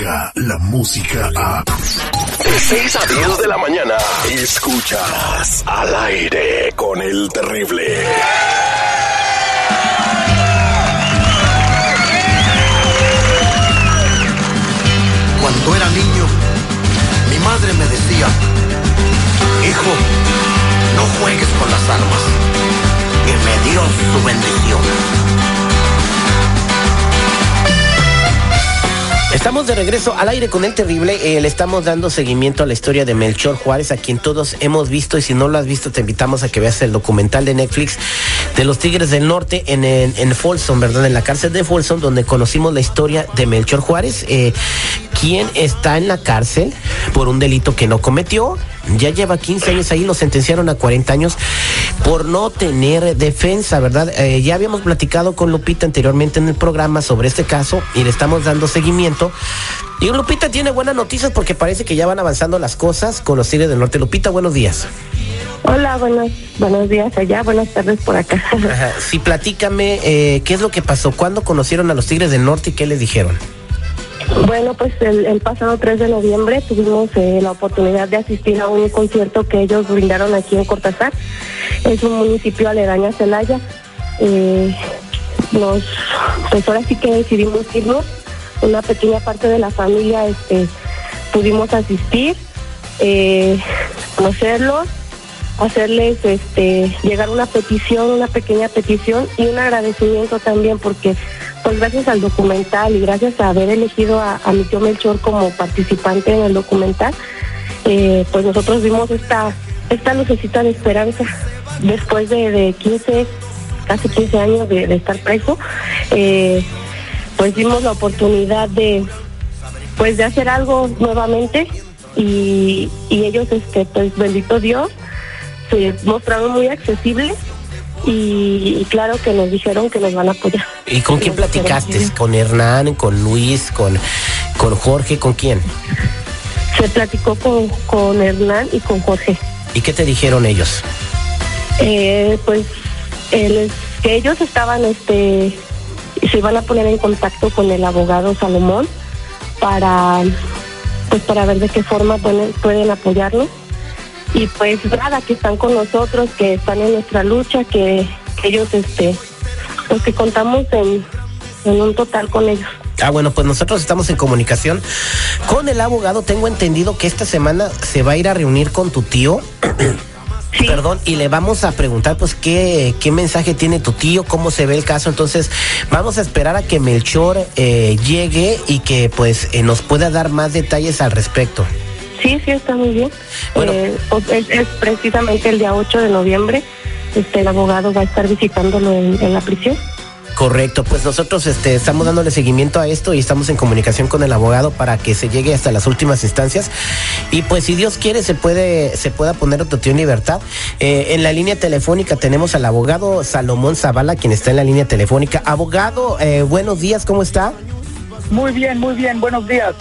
la música a... De 6 a 10 de la mañana, escuchas al aire con el terrible. Cuando era niño, mi madre me decía, hijo, no juegues con las armas. Y me dio su bendición. Estamos de regreso al aire con el terrible. Eh, le estamos dando seguimiento a la historia de Melchor Juárez, a quien todos hemos visto. Y si no lo has visto, te invitamos a que veas el documental de Netflix de los Tigres del Norte en, en, Folsom, ¿verdad? En la cárcel de Folsom, donde conocimos la historia de Melchor Juárez, eh, quien está en la cárcel por un delito que no cometió ya lleva 15 años ahí, lo sentenciaron a 40 años por no tener defensa, ¿verdad? Eh, ya habíamos platicado con Lupita anteriormente en el programa sobre este caso y le estamos dando seguimiento. Y Lupita tiene buenas noticias porque parece que ya van avanzando las cosas con los Tigres del Norte. Lupita, buenos días. Hola, buenos, buenos días allá, buenas tardes por acá. Sí, platícame, eh, ¿qué es lo que pasó? ¿Cuándo conocieron a los Tigres del Norte y qué les dijeron? Bueno, pues el, pasado 3 de noviembre tuvimos eh, la oportunidad de asistir a un concierto que ellos brindaron aquí en Cortázar. Es un municipio aledaño a Celaya. Eh, pues ahora sí que decidimos irnos. Una pequeña parte de la familia este, pudimos asistir, eh, conocerlos, hacerles este, llegar una petición, una pequeña petición y un agradecimiento también porque pues gracias al documental y gracias a haber elegido a, mi tío Melchor como participante en el documental, eh, pues nosotros vimos esta, esta lucecita de esperanza después de, 15, casi 15 años de, estar preso, eh, pues vimos la oportunidad de pues de hacer algo nuevamente y, y ellos este pues bendito Dios se mostraron muy accesibles y, claro que nos dijeron que nos van a apoyar. ¿Y con quién platicaste? ¿Con Hernán, con Luis, con, con Jorge, con quién? Se platicó con, con Hernán y con Jorge. ¿Y qué te dijeron ellos? Eh, pues que ellos estaban, este, se iban a poner en contacto con el abogado Salomón para, pues para ver de qué forma pueden, pueden apoyarnos y pues nada, que están con nosotros, que están en nuestra lucha, que, ellos, este, pues que contamos en, en un total con ellos. Ah, bueno, pues nosotros estamos en comunicación con el abogado. Tengo entendido que esta semana se va a ir a reunir con tu tío. Perdón, y le vamos a preguntar pues qué, qué mensaje tiene tu tío, cómo se ve el caso. Entonces, vamos a esperar a que Melchor eh, llegue y que pues eh, nos pueda dar más detalles al respecto. Sí, sí, está muy bien. Eh, pues, es, precisamente el día 8 de noviembre. Este, el abogado va a estar visitándolo en, la prisión. Correcto, pues nosotros este, estamos dándole seguimiento a esto y estamos en comunicación con el abogado para que se llegue hasta las últimas instancias. Y pues si Dios quiere se puede, se pueda poner otro tío en libertad. Eh, en la línea telefónica tenemos al abogado Salomón Zavala, quien está en la línea telefónica. Abogado, eh, buenos días, ¿cómo está? Muy bien, muy bien, buenos días.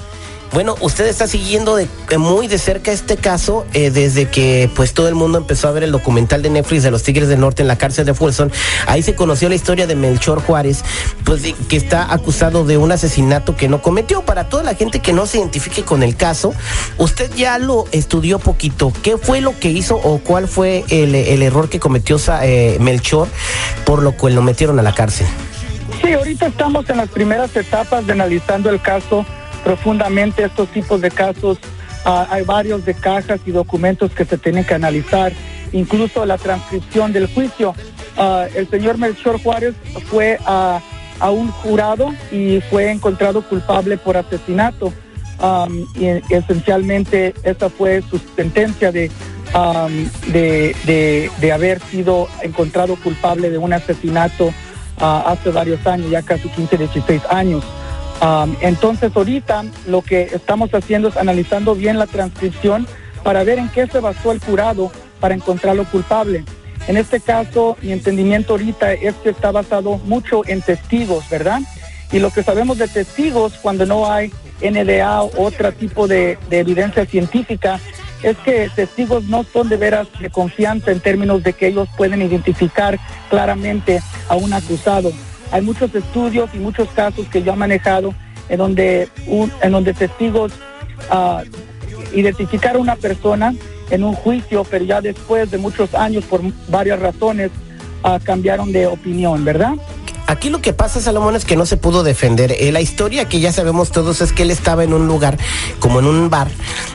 Bueno, usted está siguiendo de, muy de cerca este caso eh, desde que pues todo el mundo empezó a ver el documental de Netflix de los Tigres del Norte en la cárcel de Fulson. Ahí se conoció la historia de Melchor Juárez, pues que está acusado de un asesinato que no cometió. Para toda la gente que no se identifique con el caso, usted ya lo estudió poquito. ¿Qué fue lo que hizo o cuál fue el, error que cometió eh, Melchor por lo cual lo metieron a la cárcel? Sí, ahorita estamos en las primeras etapas de analizando el caso profundamente estos tipos de casos. Ah, hay varios de cajas y documentos que se tienen que analizar, incluso la transcripción del juicio. Ah, el señor Melchor Juárez fue a, un jurado y fue encontrado culpable por asesinato. y esencialmente esa fue su sentencia de, de, de, haber sido encontrado culpable de un asesinato ah, hace varios años, ya casi 15, 16 años entonces ahorita lo que estamos haciendo es analizando bien la transcripción para ver en qué se basó el jurado para encontrarlo culpable. En este caso, mi entendimiento ahorita es que está basado mucho en testigos, ¿verdad? Y lo que sabemos de testigos cuando no hay NDA o otro tipo de evidencia científica es que testigos no son de veras de confianza en términos de que ellos pueden identificar claramente a un acusado. Hay muchos estudios y muchos casos que yo he manejado en donde, en donde testigos ah, identificaron a una persona en un juicio, pero ya después de muchos años, por varias razones, ah, cambiaron de opinión, ¿verdad? Aquí lo que pasa, Salomón, es que no se pudo defender. Eh, la historia que ya sabemos todos es que él estaba en un lugar, como en un bar,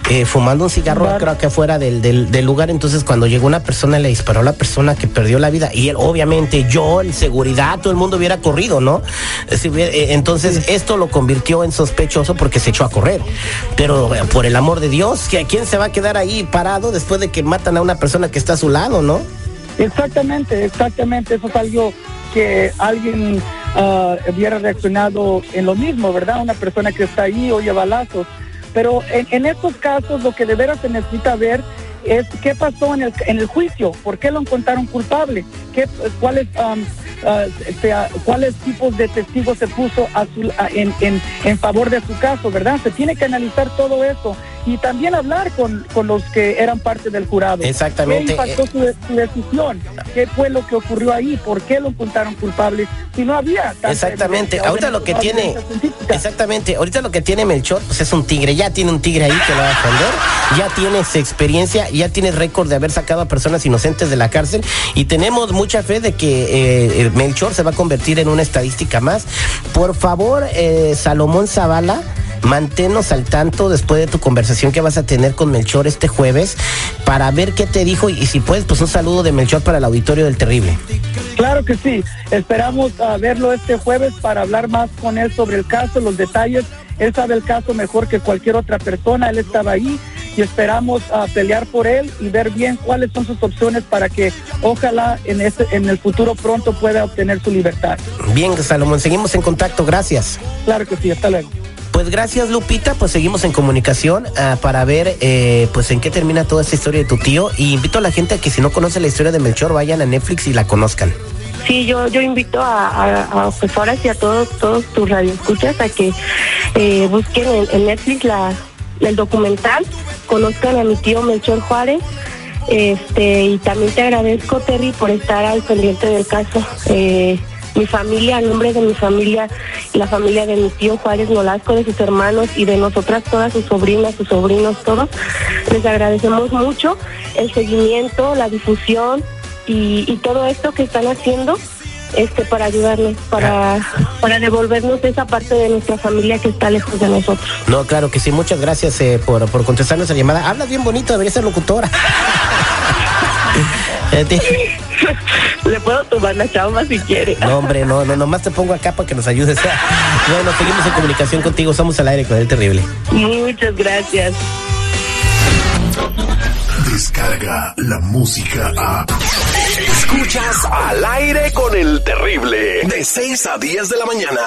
eh, fumando un cigarro, Bar. creo que afuera del, del, del lugar. Entonces, cuando llegó una persona, le disparó a la persona que perdió la vida. Y él, obviamente, yo, el seguridad, todo el mundo hubiera corrido, ¿no? Eh, si hubiera- eh, entonces, esto lo convirtió en sospechoso porque se echó a correr. Pero, por el amor de Dios, ¿que- ¿quién se va a quedar ahí parado después de que matan a una persona que está a su lado, no? Exactamente, exactamente. Eso es algo que alguien ah, hubiera reaccionado en lo mismo, ¿verdad? Una persona que está ahí oye balazos. Pero en, en estos casos lo que de veras se necesita ver es qué pasó en el, en el juicio, por qué lo encontraron culpable, ¿Qué, cuáles, am, ah, sea, cuáles tipos de testigos se puso a su- en, en, en favor de su caso, ¿verdad? Se tiene que analizar todo eso y también hablar con, con los que eran parte del jurado. Exactamente. ¿Qué impactó su, de- su decisión? ¿Qué fue lo que ocurrió ahí? ¿Por qué lo encontraron culpable? Si no había Exactamente. Ahorita lo que tiene, exactamente. Ahorita lo que tiene Melchor, pues es un tigre. Ya tiene un tigre ahí que lo va a defender. Ya tienes experiencia, ya tienes récord de haber sacado a personas inocentes de la cárcel. Y tenemos mucha fe de que eh, Melchor se va a convertir en una estadística más. Por favor, eh, Salomón Zavala. Manténnos al tanto después de tu conversación que vas a tener con Melchor este jueves para ver qué te dijo y, si puedes, pues un saludo de Melchor para el auditorio del Terrible. Claro que sí. Esperamos ah, verlo este jueves para hablar más con él sobre el caso, los detalles. Él sabe el caso mejor que cualquier otra persona. Él estaba ahí y esperamos ah, pelear por él y ver bien cuáles son sus opciones para que ojalá en, este, en el futuro pronto pueda obtener su libertad. Bien, Salomón, seguimos en contacto. Gracias. Claro que sí. Hasta luego. Pues gracias Lupita, pues seguimos en comunicación ah, para ver eh, pues en qué termina toda esta historia de tu tío y invito a la gente a que si no conoce la historia de Melchor vayan a Netflix y la conozcan. Sí, yo, yo invito a, a, a profesoras y a todos, todos tus radioescuchas a que eh, busquen en, Netflix la, el documental, conozcan a mi tío Melchor Juárez. Este, y también te agradezco, Terry, por estar al pendiente del caso. Eh, mi familia, en nombre de mi familia la familia de mi tío Juárez Nolasco, de sus hermanos y de nosotras todas, sus sobrinas, sus sobrinos, todos, les agradecemos mucho el seguimiento, la difusión y, todo esto que están haciendo este para ayudarles, para, para devolvernos esa parte de nuestra familia que está lejos de nosotros. No, claro que sí, muchas gracias eh, por, por contestar nuestra llamada. Hablas bien bonito, debería ser locutora. Puedo tomar la chamba si quiere. no, hombre, no, no, nomás te pongo acá para que nos ayudes. bueno, seguimos en comunicación contigo, somos al aire con el terrible. Muchas gracias. Descarga la música a. Escuchas al aire con el terrible. De 6 a 10 de la mañana.